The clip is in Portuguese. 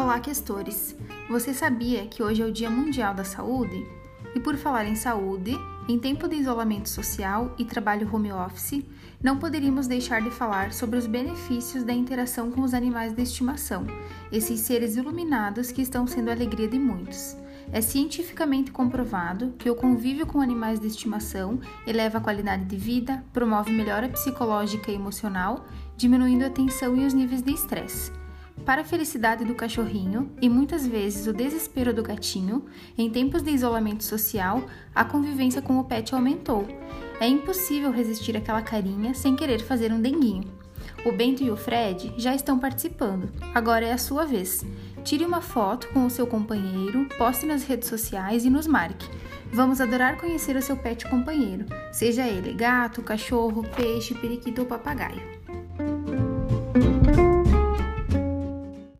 Olá, questores! Você sabia que hoje é o Dia Mundial da Saúde? E por falar em saúde, em tempo de isolamento social e trabalho home office, não poderíamos deixar de falar sobre os benefícios da interação com os animais de estimação, esses seres iluminados que estão sendo a alegria de muitos. É cientificamente comprovado que o convívio com animais de estimação eleva a qualidade de vida, promove melhora psicológica e emocional, diminuindo a tensão e os níveis de estresse. Para a felicidade do cachorrinho e muitas vezes o desespero do gatinho, em tempos de isolamento social, a convivência com o pet aumentou. É impossível resistir àquela carinha sem querer fazer um denguinho. O Bento e o Fred já estão participando. Agora é a sua vez. Tire uma foto com o seu companheiro, poste nas redes sociais e nos marque. Vamos adorar conhecer o seu pet companheiro, seja ele gato, cachorro, peixe, periquito ou papagaio.